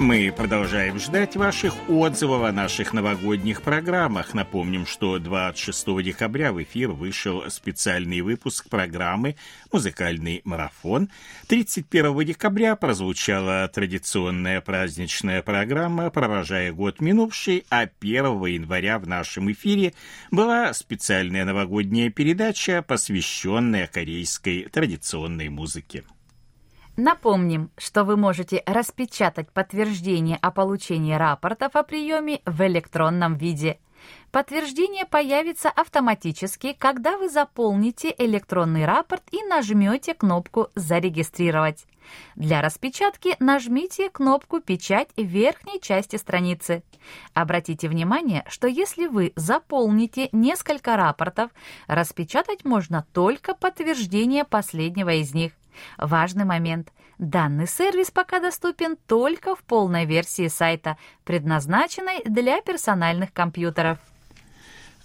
Мы продолжаем ждать ваших отзывов о наших новогодних программах. Напомним, что 26 декабря в эфир вышел специальный выпуск программы «Музыкальный марафон». 31 декабря прозвучала традиционная праздничная программа «Провожая год минувший», а 1 января в нашем эфире была специальная новогодняя передача, посвященная корейской традиционной музыке. Напомним, что вы можете распечатать подтверждение о получении рапортов о приеме в электронном виде. Подтверждение появится автоматически, когда вы заполните электронный рапорт и нажмете кнопку «Зарегистрировать». Для распечатки нажмите кнопку «Печать» в верхней части страницы. Обратите внимание, что если вы заполните несколько рапортов, распечатать можно только подтверждение последнего из них. Важный момент. Данный сервис пока доступен только в полной версии сайта, предназначенной для персональных компьютеров.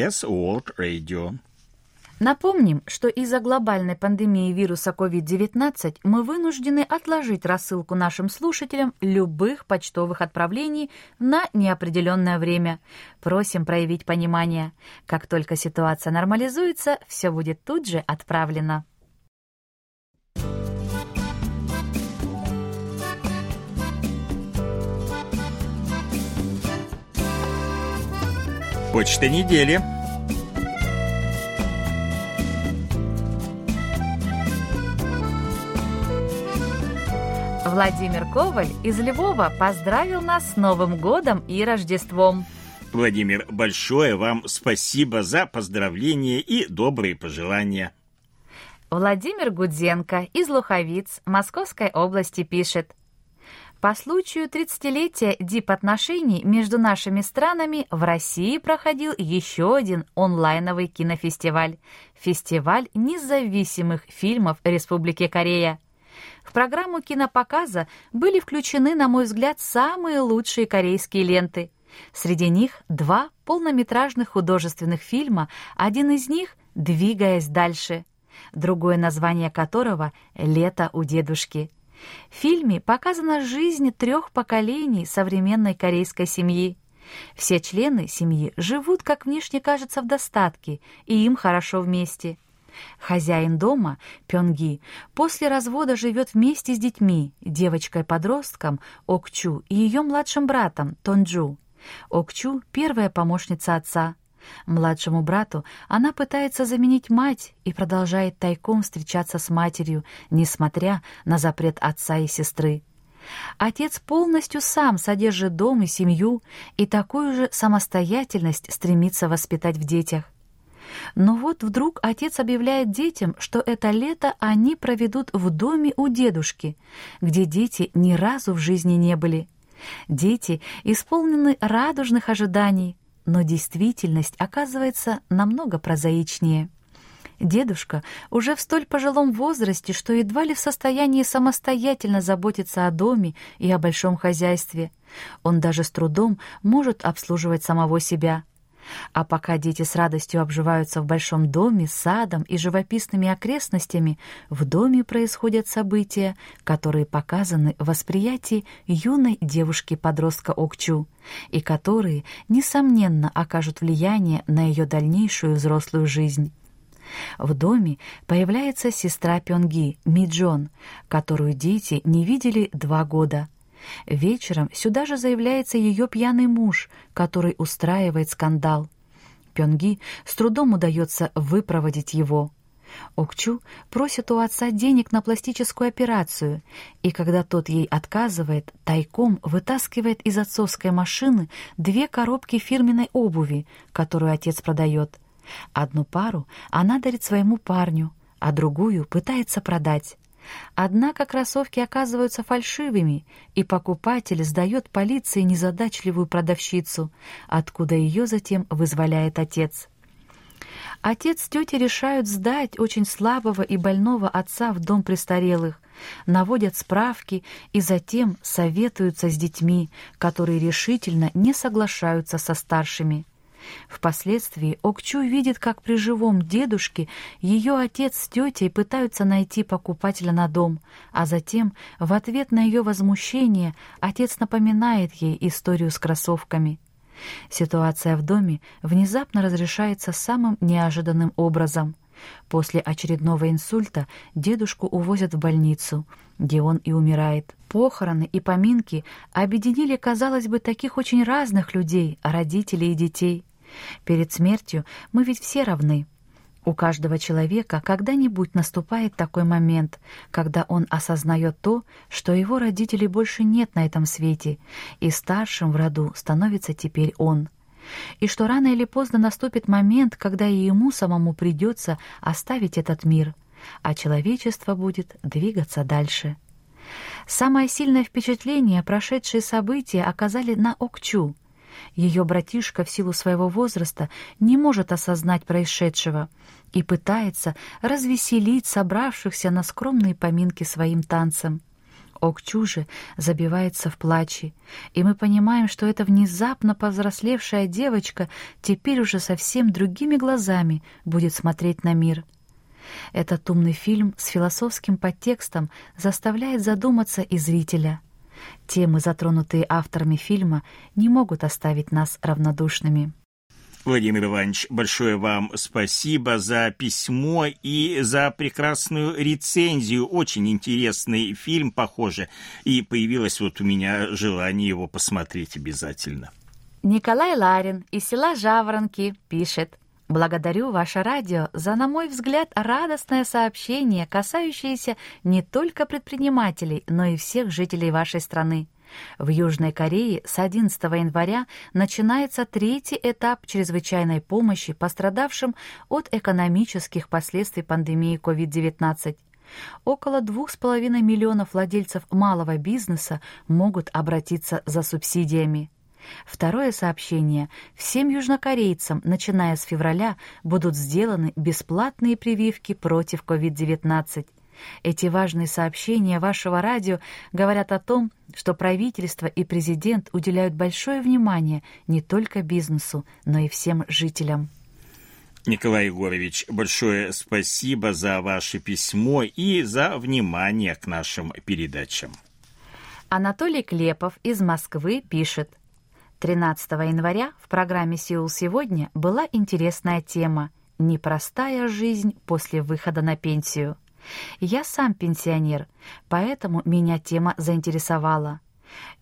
CBS World Radio. Напомним, что из-за глобальной пандемии вируса COVID-19 мы вынуждены отложить рассылку нашим слушателям любых почтовых отправлений на неопределенное время. Просим проявить понимание. Как только ситуация нормализуется, все будет тут же отправлено. Почта недели. Владимир Коваль из Львова поздравил нас с Новым годом и Рождеством. Владимир, большое вам спасибо за поздравления и добрые пожелания. Владимир Гудзенко из Луховиц Московской области пишет. По случаю 30-летия дип-отношений между нашими странами в России проходил еще один онлайновый кинофестиваль – фестиваль независимых фильмов Республики Корея. В программу кинопоказа были включены, на мой взгляд, самые лучшие корейские ленты. Среди них два полнометражных художественных фильма, один из них «Двигаясь дальше», другое название которого «Лето у дедушки». В фильме показана жизнь трех поколений современной корейской семьи. Все члены семьи живут, как внешне кажется, в достатке, и им хорошо вместе. Хозяин дома, Пёнги, после развода живет вместе с детьми, девочкой-подростком Окчу и ее младшим братом Тонджу. Окчу — первая помощница отца. Младшему брату она пытается заменить мать и продолжает тайком встречаться с матерью, несмотря на запрет отца и сестры. Отец полностью сам содержит дом и семью, и такую же самостоятельность стремится воспитать в детях. Но вот вдруг отец объявляет детям, что это лето они проведут в доме у дедушки, где дети ни разу в жизни не были. Дети исполнены радужных ожиданий, но действительность оказывается намного прозаичнее. Дедушка уже в столь пожилом возрасте, что едва ли в состоянии самостоятельно заботиться о доме и о большом хозяйстве. Он даже с трудом может обслуживать самого себя. А пока дети с радостью обживаются в большом доме садом и живописными окрестностями, в доме происходят события, которые показаны в восприятии юной девушки-подростка Окчу, и которые, несомненно, окажут влияние на ее дальнейшую взрослую жизнь. В доме появляется сестра Пёнги, Миджон, которую дети не видели два года — Вечером сюда же заявляется ее пьяный муж, который устраивает скандал. Пёнги с трудом удается выпроводить его. Окчу просит у отца денег на пластическую операцию, и когда тот ей отказывает, тайком вытаскивает из отцовской машины две коробки фирменной обуви, которую отец продает. Одну пару она дарит своему парню, а другую пытается продать. Однако кроссовки оказываются фальшивыми, и покупатель сдает полиции незадачливую продавщицу, откуда ее затем вызволяет отец. Отец с тетей решают сдать очень слабого и больного отца в дом престарелых, наводят справки и затем советуются с детьми, которые решительно не соглашаются со старшими. Впоследствии Окчу видит, как при живом дедушке ее отец с тетей пытаются найти покупателя на дом, а затем, в ответ на ее возмущение, отец напоминает ей историю с кроссовками. Ситуация в доме внезапно разрешается самым неожиданным образом. После очередного инсульта дедушку увозят в больницу, где он и умирает. Похороны и поминки объединили, казалось бы, таких очень разных людей, родителей и детей. Перед смертью мы ведь все равны. У каждого человека когда-нибудь наступает такой момент, когда он осознает то, что его родителей больше нет на этом свете, и старшим в роду становится теперь он. И что рано или поздно наступит момент, когда и ему самому придется оставить этот мир, а человечество будет двигаться дальше. Самое сильное впечатление прошедшие события оказали на Окчу — ее братишка в силу своего возраста не может осознать происшедшего и пытается развеселить собравшихся на скромные поминки своим танцем. Окчу же забивается в плаче, и мы понимаем, что эта внезапно повзрослевшая девочка теперь уже совсем другими глазами будет смотреть на мир. Этот умный фильм с философским подтекстом заставляет задуматься и зрителя — Темы, затронутые авторами фильма, не могут оставить нас равнодушными. Владимир Иванович, большое вам спасибо за письмо и за прекрасную рецензию. Очень интересный фильм, похоже, и появилось вот у меня желание его посмотреть обязательно. Николай Ларин из села Жаворонки пишет. Благодарю ваше радио за, на мой взгляд, радостное сообщение, касающееся не только предпринимателей, но и всех жителей вашей страны. В Южной Корее с 11 января начинается третий этап чрезвычайной помощи пострадавшим от экономических последствий пандемии COVID-19. Около 2,5 миллионов владельцев малого бизнеса могут обратиться за субсидиями. Второе сообщение. Всем южнокорейцам, начиная с февраля, будут сделаны бесплатные прививки против COVID-19. Эти важные сообщения вашего радио говорят о том, что правительство и президент уделяют большое внимание не только бизнесу, но и всем жителям. Николай Егорович, большое спасибо за ваше письмо и за внимание к нашим передачам. Анатолий Клепов из Москвы пишет. 13 января в программе «Сеул сегодня» была интересная тема «Непростая жизнь после выхода на пенсию». Я сам пенсионер, поэтому меня тема заинтересовала.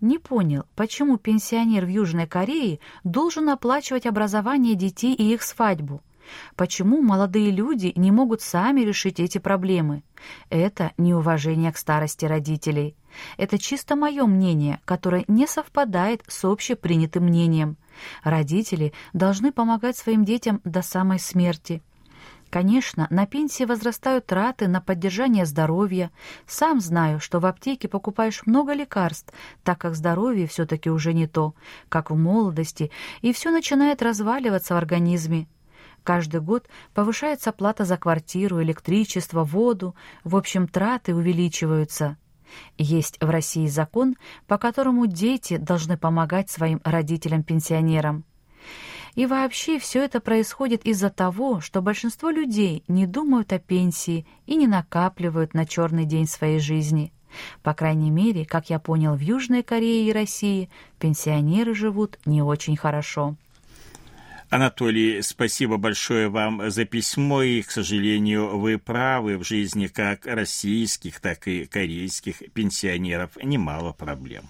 Не понял, почему пенсионер в Южной Корее должен оплачивать образование детей и их свадьбу. Почему молодые люди не могут сами решить эти проблемы? Это неуважение к старости родителей. Это чисто мое мнение, которое не совпадает с общепринятым мнением. Родители должны помогать своим детям до самой смерти. Конечно, на пенсии возрастают траты на поддержание здоровья. Сам знаю, что в аптеке покупаешь много лекарств, так как здоровье все-таки уже не то, как в молодости, и все начинает разваливаться в организме. Каждый год повышается плата за квартиру, электричество, воду, в общем, траты увеличиваются. Есть в России закон, по которому дети должны помогать своим родителям-пенсионерам. И вообще все это происходит из-за того, что большинство людей не думают о пенсии и не накапливают на черный день своей жизни. По крайней мере, как я понял, в Южной Корее и России пенсионеры живут не очень хорошо. Анатолий, спасибо большое вам за письмо, и, к сожалению, вы правы, в жизни как российских, так и корейских пенсионеров немало проблем.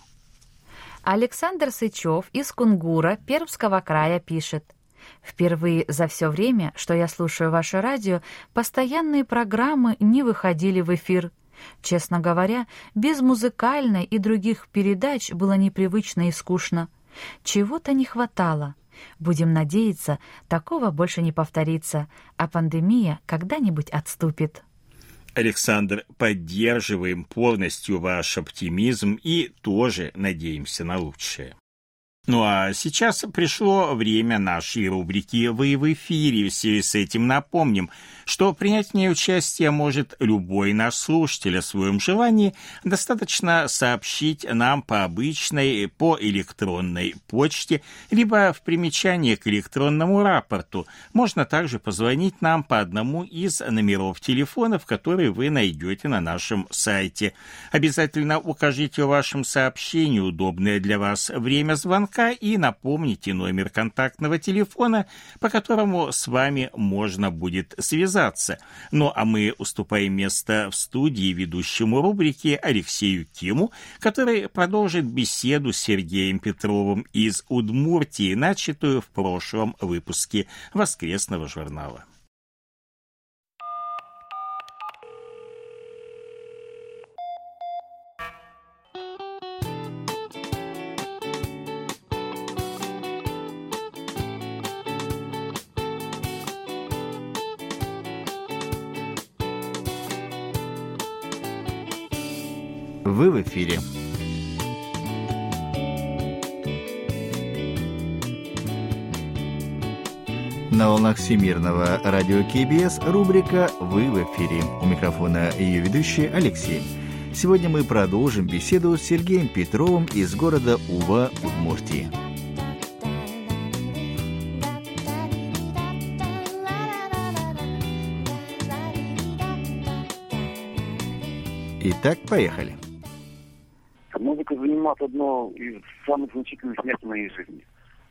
Александр Сычев из Кунгура Пермского края пишет. Впервые за все время, что я слушаю ваше радио, постоянные программы не выходили в эфир. Честно говоря, без музыкальной и других передач было непривычно и скучно. Чего-то не хватало. Будем надеяться, такого больше не повторится, а пандемия когда-нибудь отступит. Александр, поддерживаем полностью ваш оптимизм и тоже надеемся на лучшее. Ну а сейчас пришло время нашей рубрики «Вы в эфире». В связи с этим напомним, что принять в ней участие может любой наш слушатель о своем желании. Достаточно сообщить нам по обычной, по электронной почте, либо в примечании к электронному рапорту. Можно также позвонить нам по одному из номеров телефонов, которые вы найдете на нашем сайте. Обязательно укажите в вашем сообщении удобное для вас время звонка звонка и напомните номер контактного телефона, по которому с вами можно будет связаться. Ну а мы уступаем место в студии ведущему рубрики Алексею Киму, который продолжит беседу с Сергеем Петровым из Удмуртии, начатую в прошлом выпуске воскресного журнала. Всемирного радио КБС рубрика «Вы в эфире». У микрофона ее ведущий Алексей. Сегодня мы продолжим беседу с Сергеем Петровым из города Ува, Удмуртии. Итак, поехали занимает одно из самых значительных мест в моей жизни.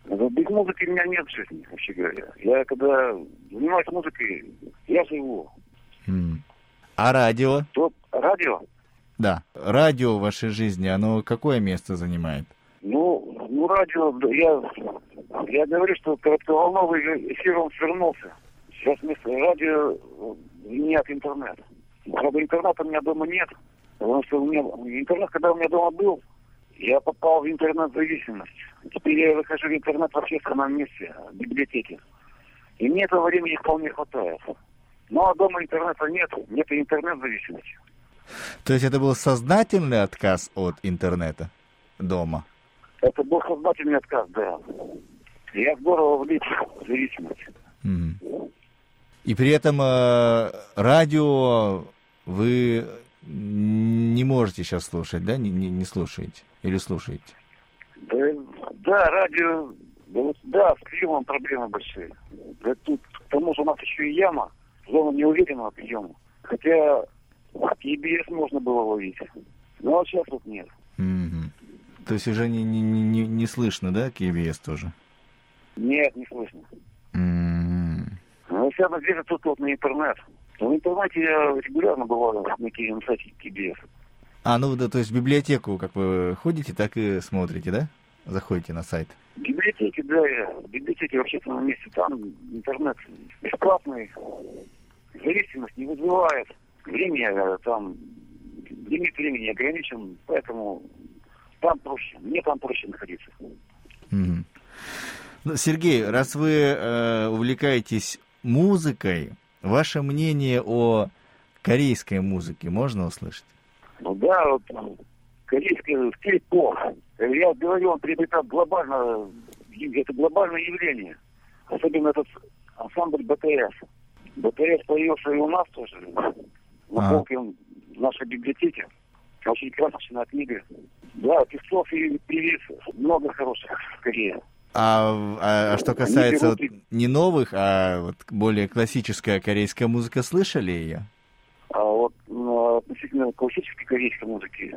Без музыки у меня нет жизни, вообще говоря. Я когда занимаюсь музыкой, я живу. А радио? То, радио? Да. Радио в вашей жизни, оно какое место занимает? Ну, ну радио, я, я говорю, что коротковолновый эфир он свернулся. Сейчас вместо радио нет интернета. Правда, интернета у меня дома нет. Потому что у меня интернет, когда у меня дома был, я попал в интернет-зависимость. Теперь я выхожу в интернет в общественном месте, в библиотеке. И мне этого времени вполне хватает. Ну а дома интернета нет, нет интернет-зависимости. То есть это был сознательный отказ от интернета дома? Это был сознательный отказ, да. Я здорово влип в зависимость. Mm. И при этом э, радио вы не можете сейчас слушать, да? Не, не, не слушаете? Или слушаете? Да, да радио, да, да, с приемом проблемы большие. Да, тут, к тому же у нас еще и яма, зона неуверенного приема. Хотя EBS можно было ловить. Но сейчас вот нет. Mm-hmm. То есть уже не, не, не, не слышно, да, KBS тоже? Нет, не слышно. Mm-hmm. Ну, вся надежда тут вот на интернет. В интернете я регулярно бываю на сайте KBS. А, ну да, то есть в библиотеку, как вы ходите, так и смотрите, да? Заходите на сайт. В библиотеке, да, в библиотеке в общественном месте, там интернет бесплатный, зависимость не вызывает. Время э, там, лимит времени ограничен, поэтому там проще, мне там проще находиться. Mm-hmm. Ну, Сергей, раз вы э, увлекаетесь музыкой, Ваше мнение о корейской музыке можно услышать? Ну да, вот корейская стиль поп. Я говорю, он приобретает глобально, это глобальное явление. Особенно этот ансамбль БТС. БТС появился и у нас тоже. На полке в нашей библиотеке. Очень красочная книга. Да, певцов и певиц много хороших в Корее. А, а, а что касается вот не новых, а вот более классическая корейская музыка, слышали ее? Относительно классической корейской музыки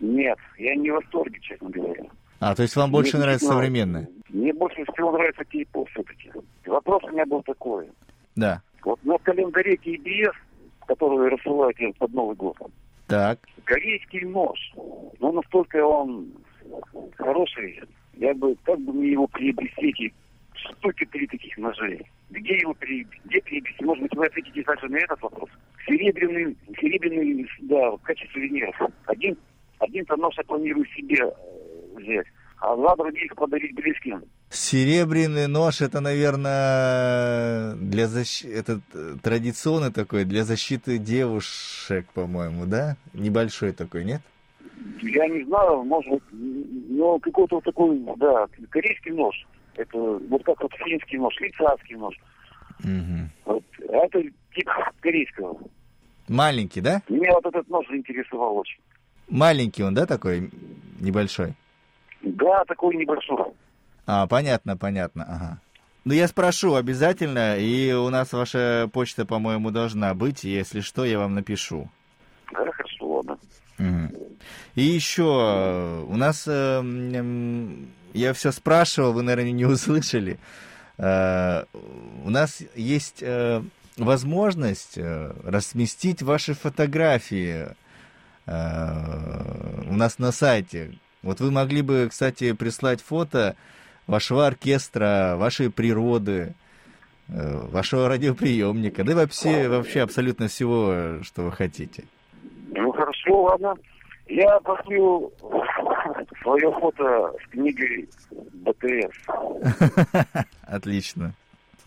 нет, я не в восторге, честно говоря. А, то есть вам больше мне нравится современная? Мне больше всего нравится кей-поп все-таки. Вопрос у меня был такой. Да. Вот на календаре KBS, который рассылают под Новый год, так. корейский нож, ну настолько он хороший, я бы, как бы мне его приобрести, штуки три таких ножей. Где его? Где приобрести? Может быть, вы ответите также на этот вопрос. Серебряный, серебряный, да, в качестве сувениров. Один, один-то нож я планирую себе э, взять, а два других подарить близким. Серебряный нож это, наверное, для защиты, это традиционный такой, для защиты девушек, по-моему, да? Небольшой такой, нет? Я не знаю, может быть, но какой-то вот такой, да, корейский нож. Это вот как вот финский нож, швейцарский нож. Угу. Вот, а это тип корейского. Маленький, да? Меня вот этот нож заинтересовал очень. Маленький он, да, такой небольшой? Да, такой небольшой. А, понятно, понятно, ага. Ну, я спрошу обязательно, и у нас ваша почта, по-моему, должна быть. Если что, я вам напишу. Да, хорошо, ладно. Угу. И еще у нас, э, я все спрашивал, вы, наверное, не услышали. Э, у нас есть э, возможность разместить ваши фотографии у нас на сайте. Вот вы могли бы, кстати, прислать фото вашего оркестра, вашей природы, вашего радиоприемника, да и вообще, вообще абсолютно всего, что вы хотите. Ну хорошо, ладно. Я пошлю свое фото с книгой БТС. Отлично.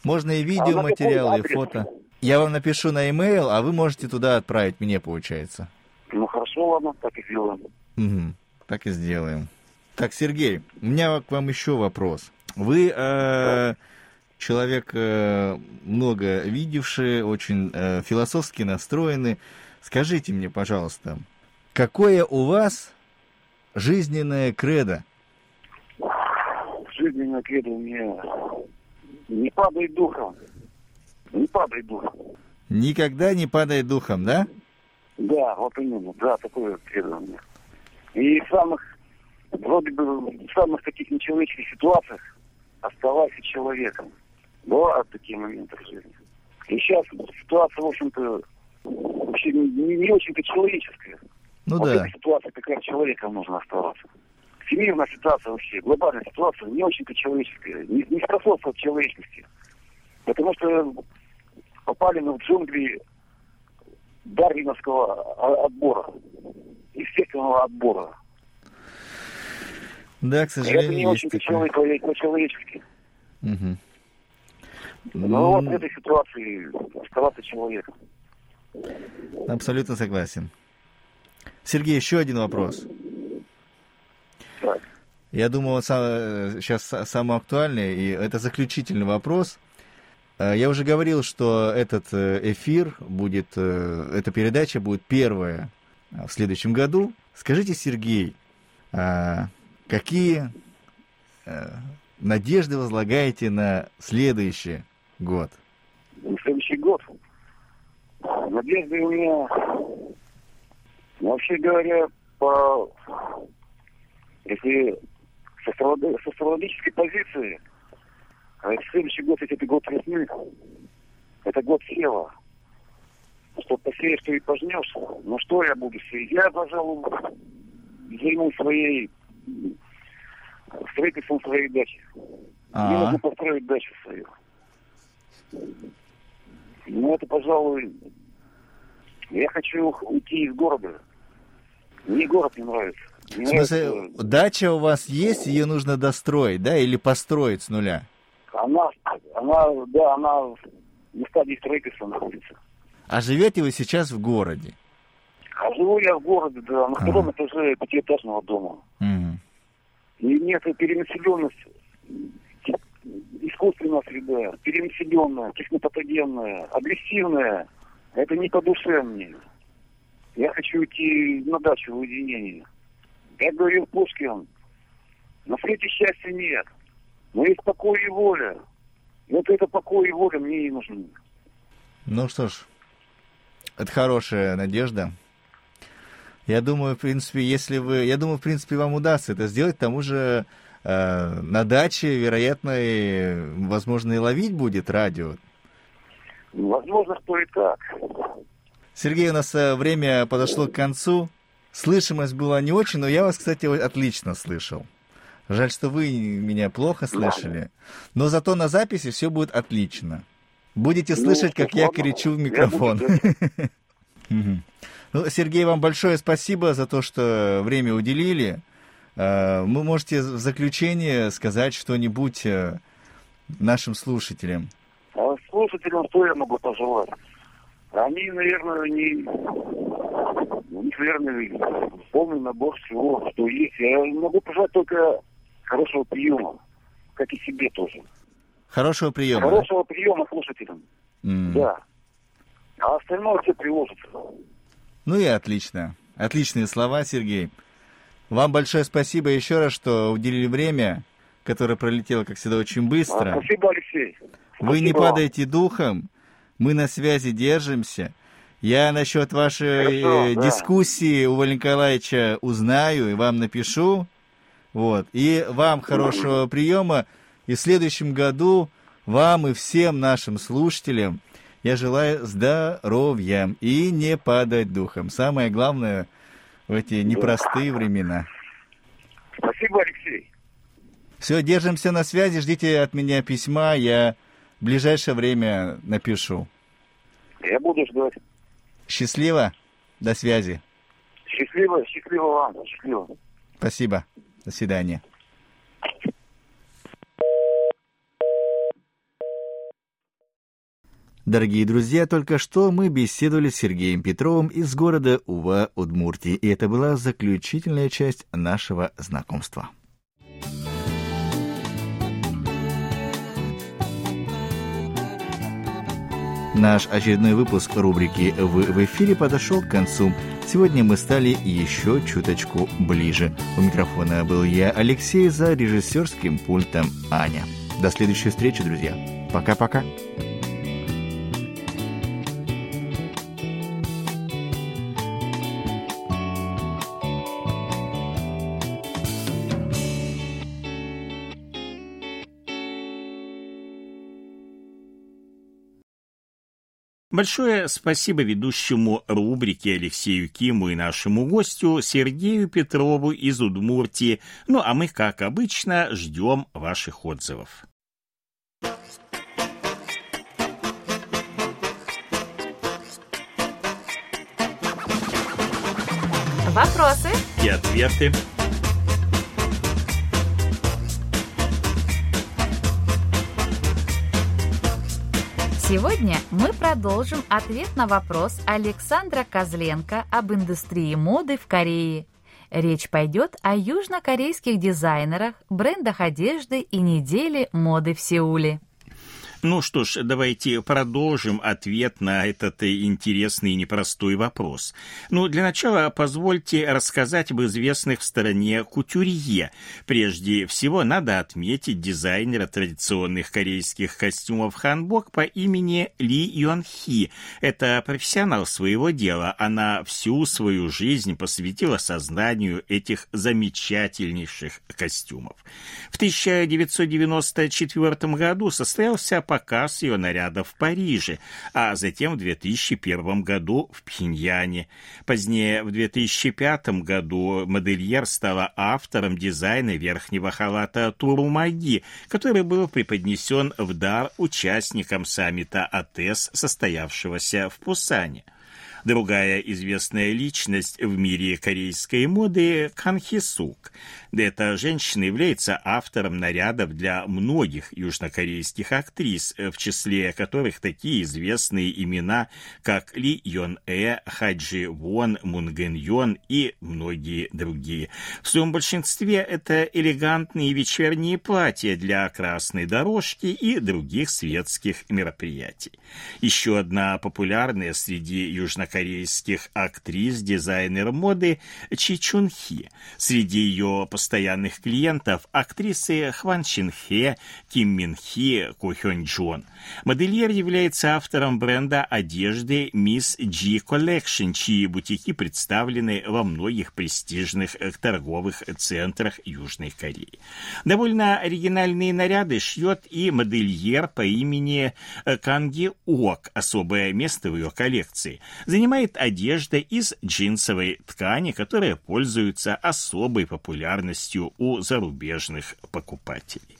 Можно и видеоматериалы, и фото. Я вам напишу на e-mail, а вы можете туда отправить мне, получается. Ну хорошо, ладно, так и сделаем. Угу, так и сделаем. Так, Сергей, у меня к вам еще вопрос. Вы э, человек э, много видевший, очень э, философски настроенный. Скажите мне, пожалуйста, какое у вас жизненное кредо? Жизненное кредо у меня не падай духом. Не падай духом. Никогда не падай духом, да? Да, вот именно, да, такое кредо у меня. И в самых, вроде бы, в самых таких нечеловеческих ситуациях оставайся человеком. Бывают такие моменты в жизни. И сейчас ситуация, в общем-то, вообще не, не очень-то человеческая. Ну вот да. эта ситуация как раз человеком нужно оставаться. Всемирная ситуация вообще, глобальная ситуация не очень-то человеческая, не, не способствует человечности. Потому что попали мы в джунгли дарвиновского отбора, естественного отбора. Да, к сожалению, Это не очень-то человек, по-человечески. Мгм. Но вот в Ну, этой ситуации оставаться человеком. Абсолютно согласен. Сергей, еще один вопрос. Так. Я думаю, сейчас са- самый актуальный, и это заключительный вопрос. Э, Я уже говорил, что этот э, эфир будет, э, эта передача будет первая э, в следующем году. Скажите, Сергей, какие э, надежды возлагаете на следующий год? на следующий год. Надежды у меня, вообще говоря, по, если с астролог- с астрологической позиции, а следующий год ведь это год весны, это год сева. Что посеешь, что и пожнешь. Ну что я буду сеять? Я, пожалуй, займусь своей строительством своей дачи. Мне А, нужно построить дачу свою. Ну, это, пожалуй, я хочу уйти из города. Мне город не нравится. в Мне смысле, нравится- дача у вас есть, ее нужно достроить, да, или построить с нуля? Она, она, да, она на стадии строительства находится. А живете вы сейчас в городе? А живу я в городе, да, на втором Ага. этаже пятиэтажного дома. Мгм. И нет перенаселенность, те- искусственная среда, перенаселенная, технопатогенная, агрессивная. Это не по душе мне. Я хочу идти на дачу в уединение. Как говорил Пушкин, на свете счастья нет, но есть покой и воля. И вот это покой и воля мне и нужны. Ну что ж, это хорошая надежда. Я думаю, в принципе, если вы... Я думаю, в принципе, вам удастся это сделать. К тому же э, на даче, вероятно, и, возможно, и ловить будет радио. Возможно, что и так. Сергей, у нас э, время подошло к концу. Слышимость была не очень, но я вас, кстати, отлично слышал. Жаль, что вы меня плохо слышали. Но зато на записи все будет отлично. Будете ну, слышать, как я кричу в микрофон. Ну, Сергей, вам большое спасибо за то, что время уделили. Вы можете в заключение сказать что-нибудь э, нашим слушателям. Слушателям что я могу пожелать? Они, наверное, не, у них, наверное, полный набор всего, что есть. Я могу пожелать только хорошего приема, как и себе тоже. Хорошего приема. Хорошего да? приема слушателям. Mm. Да. А остальное все приложится. Ну и отлично. Отличные слова, Сергей. Вам большое спасибо еще раз, что уделили время, которое пролетело, как всегда, очень быстро. А, спасибо, Алексей. Вы не падаете духом. Мы на связи держимся. Я насчет вашей Хорошо, э, дискуссии у Валерия Николаевича узнаю и вам напишу. Вот. И вам хорошего приема. И в следующем году вам и всем нашим слушателям я желаю здоровья и не падать духом. Самое главное в эти непростые времена. Спасибо, Алексей. Все, держимся на связи, ждите от меня письма, я в ближайшее время напишу. Я буду ждать. Счастливо, до связи. Счастливо, счастливо вам, счастливо. Спасибо. До свидания. Дорогие друзья, только что мы беседовали с Сергеем Петровым из города Ува, Удмуртии, и это была заключительная часть нашего знакомства. Наш очередной выпуск рубрики «Вы в эфире» подошел к концу. Сегодня мы стали еще чуточку ближе. У микрофона был я, Алексей, за режиссерским пультом Аня. До следующей встречи, друзья. Пока-пока. Большое спасибо ведущему рубрики Алексею Киму и нашему гостю Сергею Петрову из Удмуртии. Ну а мы, как обычно, ждем ваших отзывов. Вопросы и ответы. Сегодня мы продолжим ответ на вопрос Александра Козленко об индустрии моды в Корее. Речь пойдет о южнокорейских дизайнерах, брендах одежды и неделе моды в Сеуле. Ну что ж, давайте продолжим ответ на этот интересный и непростой вопрос. Ну, для начала позвольте рассказать об известных в стороне кутюрье. Прежде всего, надо отметить дизайнера традиционных корейских костюмов ханбок по имени Ли Йон Хи. Это профессионал своего дела. Она всю свою жизнь посвятила созданию этих замечательнейших костюмов. В 1994 году состоялся показ ее нарядов в Париже, а затем в 2001 году в Пхеньяне. Позднее, в 2005 году, модельер стала автором дизайна верхнего халата Турумаги, который был преподнесен в дар участникам саммита АТЭС, состоявшегося в Пусане. Другая известная личность в мире корейской моды – Кан Хи Сук. Эта женщина является автором нарядов для многих южнокорейских актрис, в числе которых такие известные имена, как Ли Йон Э, Хаджи Вон, Мун Ген Йон и многие другие. В своем большинстве это элегантные вечерние платья для красной дорожки и других светских мероприятий. Еще одна популярная среди южнокорейских корейских актрис, дизайнер моды Чи Чун Хи. Среди ее постоянных клиентов актрисы Хван Чин Хе, Ким Мин Хи, Ко Хён Джон. Модельер является автором бренда одежды Miss G Collection, чьи бутики представлены во многих престижных торговых центрах Южной Кореи. Довольно оригинальные наряды шьет и модельер по имени Канги Ок, особое место в ее коллекции. Занимается занимает одежда из джинсовой ткани, которая пользуется особой популярностью у зарубежных покупателей.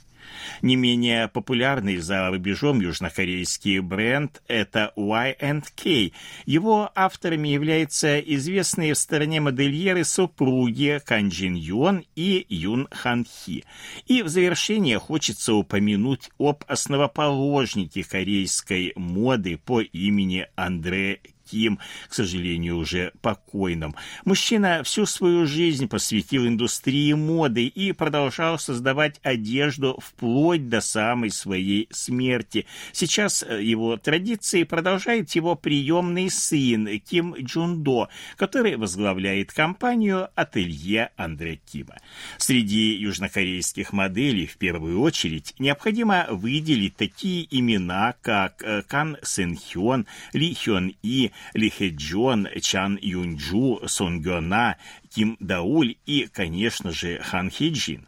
Не менее популярный за рубежом южнокорейский бренд – это Y&K. Его авторами являются известные в стороне модельеры супруги Кан Джин Юн и Юн Хан Хи. И в завершение хочется упомянуть об основоположнике корейской моды по имени Андре Ким, к сожалению, уже покойным. Мужчина всю свою жизнь посвятил индустрии моды и продолжал создавать одежду вплоть до самой своей смерти. Сейчас э, его традиции продолжает его приемный сын Ким Джундо, который возглавляет компанию «Ателье Андре Кима». Среди южнокорейских моделей в первую очередь необходимо выделить такие имена, как э, Кан Сэн Хён, Ли Хён И, ли Хэджон, Чан Юнджу, Сон Гёна, Ким Дауль и, конечно же, Хан Хиджин.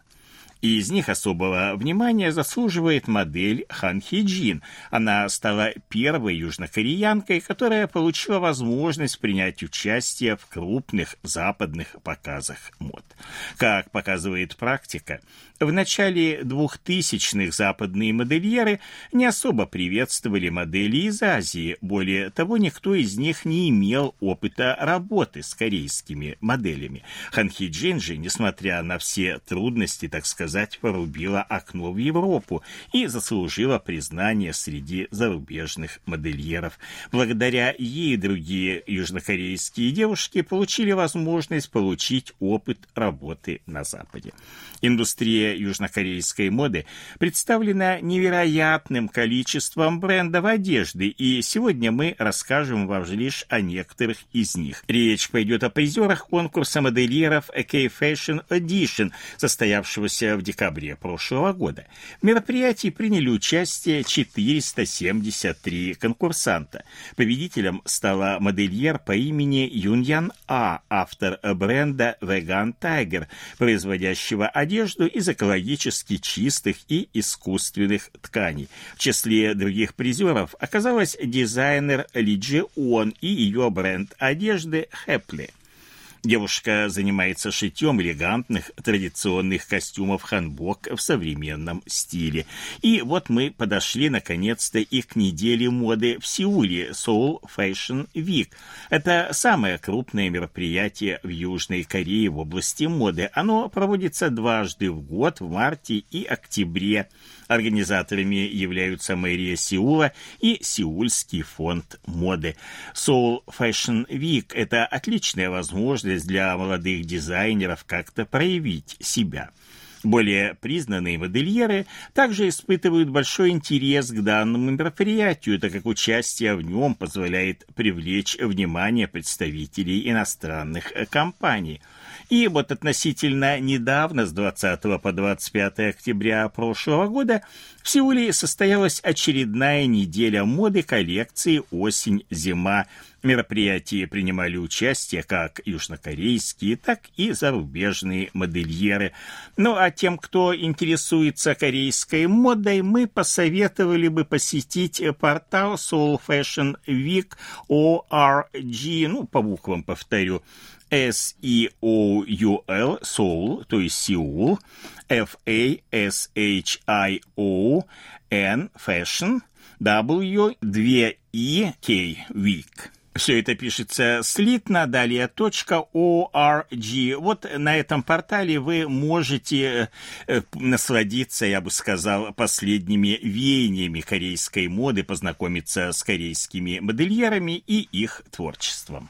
И из них особого внимания заслуживает модель Хан Хиджин. Она стала первой южнокореянкой, которая получила возможность принять участие в крупных западных показах мод. Как показывает практика, в начале 2000-х западные модельеры не особо приветствовали модели из Азии. Более того, никто из них не имел опыта работы с корейскими моделями. Ханхи Джин же, несмотря на все трудности, так сказать, порубила окно в Европу и заслужила признание среди зарубежных модельеров. Благодаря ей другие южнокорейские девушки получили возможность получить опыт работы на Западе. Индустрия южнокорейской моды представлена невероятным количеством брендов одежды, и сегодня мы расскажем вам лишь о некоторых из них. Речь пойдет о призерах конкурса модельеров AK Fashion Edition, состоявшегося в декабре прошлого года. В мероприятии приняли участие 473 конкурсанта. Победителем стала модельер по имени Юньян А, автор бренда Vegan Tiger, производящего одежду одежду из экологически чистых и искусственных тканей. В числе других призеров оказалась дизайнер Ли Джи Он и ее бренд одежды Хэпли. Девушка занимается шитьем элегантных традиционных костюмов ханбок в современном стиле. И вот мы подошли наконец-то и к неделе моды в Сеуле Seoul Fashion Week. Это самое крупное мероприятие в Южной Корее в области моды. Оно проводится дважды в год, в марте и октябре. Организаторами являются мэрия Сеула и Сеульский фонд моды. Seoul Fashion Week – это отличная возможность для молодых дизайнеров как-то проявить себя. Более признанные модельеры также испытывают большой интерес к данному мероприятию, так как участие в нем позволяет привлечь внимание представителей иностранных компаний – и вот относительно недавно, с 20 по 25 октября прошлого года, в Сеуле состоялась очередная неделя моды коллекции «Осень-зима». Мероприятии принимали участие как южнокорейские, так и зарубежные модельеры. Ну а тем, кто интересуется корейской модой, мы посоветовали бы посетить портал Seoul Fashion Week ORG, ну по буквам повторю, S-E-O-U-L, Seoul, то есть Сеул, F-A-S-H-I-O-N, Fashion, W-2-E-K, Week. Все это пишется слитно, далее .org. Вот на этом портале вы можете насладиться, я бы сказал, последними веяниями корейской моды, познакомиться с корейскими модельерами и их творчеством.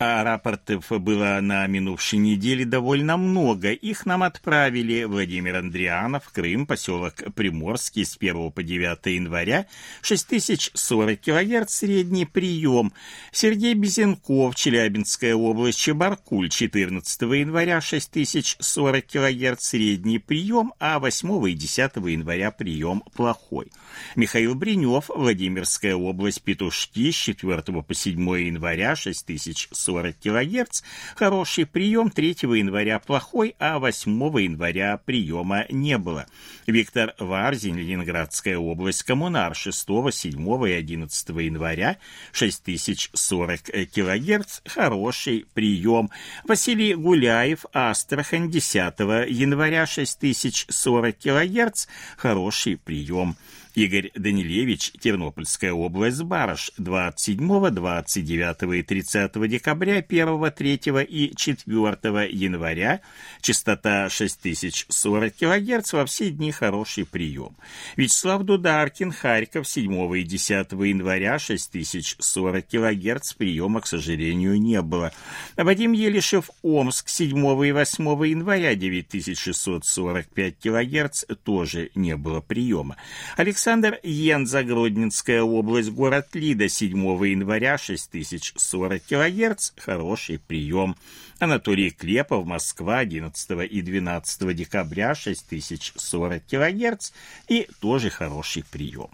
А рапортов было на минувшей неделе довольно много. Их нам отправили Владимир Андрианов, Крым, поселок Приморский с 1 по 9 января, 6040 кГц средний прием. Сергей Безенков, Челябинская область, Чебаркуль, 14 января, 6040 кГц средний прием, а 8 и 10 января прием плохой. Михаил Бринев, Владимирская область, Петушки, с 4 по 7 января, 6040 40 кГц, хороший прием. 3 января плохой, а 8 января приема не было. Виктор Варзин, Ленинградская область, Коммунар. 6, 7 и 11 января. 6040 кГц, хороший прием. Василий Гуляев, Астрахань 10 января. 6040 кГц, хороший прием. Игорь Данилевич, Тернопольская область, Барыш, 27, 29 и 30 декабря, 1, 3 и 4 января, частота 6040 кГц, во все дни хороший прием. Вячеслав Дударкин, Харьков, 7 и 10 января, 6040 кГц, приема, к сожалению, не было. Вадим Елишев, Омск, 7 и 8 января, 9645 кГц, тоже не было приема. Александр Александр Йенза, Гродненская область, город Лида, 7 января, 6040 кГц, хороший прием. Анатолий Клепов, Москва, 11 и 12 декабря, 6040 кГц, и тоже хороший прием.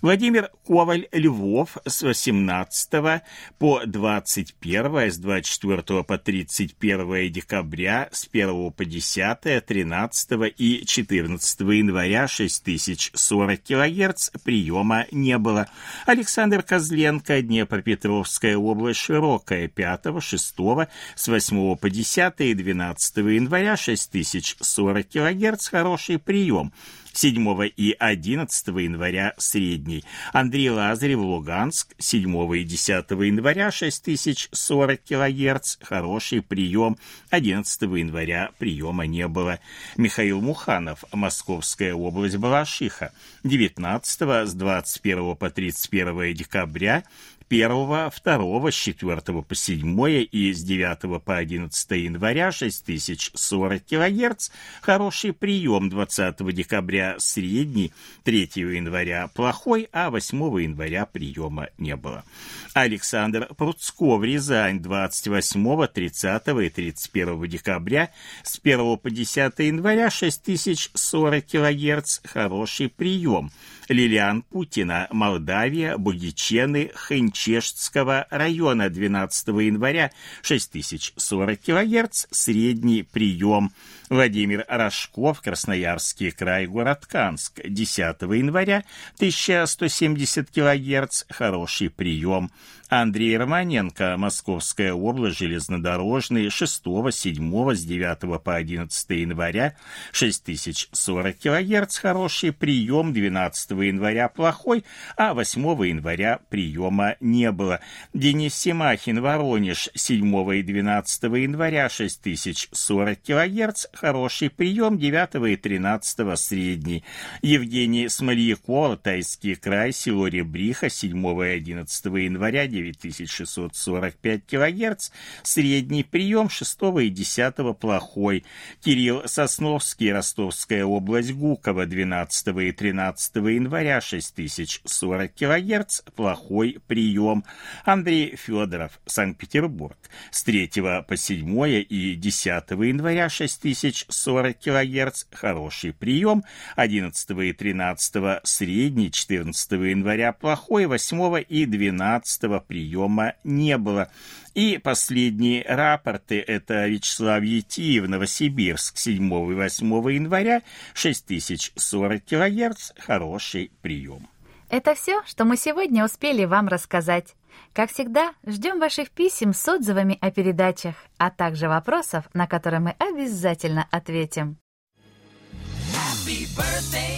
Владимир Коваль Львов с 18 по 21, с 24 по 31 декабря, с 1 по 10, 13 и 14 января 6040 кГц приема не было. Александр Козленко, Днепропетровская область, Широкая, 5, 6, с 8 по 10 и 12 января 6040 кГц хороший прием. 7 и 11 января средний. Андрей Лазарев, Луганск, 7 и 10 января 6040 кГц, хороший прием. 11 января приема не было. Михаил Муханов, Московская область, Балашиха, 19 с 21 по 31 декабря 1, 2, с 4 по 7 и с 9 по 11 января 6040 кГц, хороший прием 20 декабря средний, 3 января плохой, а 8 января приема не было. Александр Пруцков, Рязань, 28, 30 и 31 декабря, с 1 по 10 января 6040 кГц, хороший прием. Лилиан Путина, Молдавия, Бугичены, Хэнчештского района 12 января 6040 кГц, средний прием. Владимир Рожков, Красноярский край, город Канск, 10 января 1170 кГц, хороший прием. Андрей Романенко, Московская область, железнодорожный, 6, 7, с 9 по 11 января, 6040 кГц, хороший прием, 12 января плохой, а 8 января приема не было. Денис Семахин, Воронеж, 7 и 12 января, 6040 кГц, хороший прием, 9 и 13 средний. Евгений Смольяков, Тайский край, село Ребриха, 7 и 11 января, 9645 кГц, средний прием 6 и 10 плохой. Кирилл Сосновский, Ростовская область, Гуково, 12 и 13 января 6040 кГц, плохой прием. Андрей Федоров, Санкт-Петербург, с 3 по 7 и 10 января 6040 кГц, хороший прием. 11 и 13 средний, 14 января плохой, 8 и 12 приема не было. И последние рапорты – это Вячеслав Етиев, Новосибирск, 7 и 8 января, 6040 кГц, хороший прием. Это все, что мы сегодня успели вам рассказать. Как всегда, ждем ваших писем с отзывами о передачах, а также вопросов, на которые мы обязательно ответим. Happy birthday.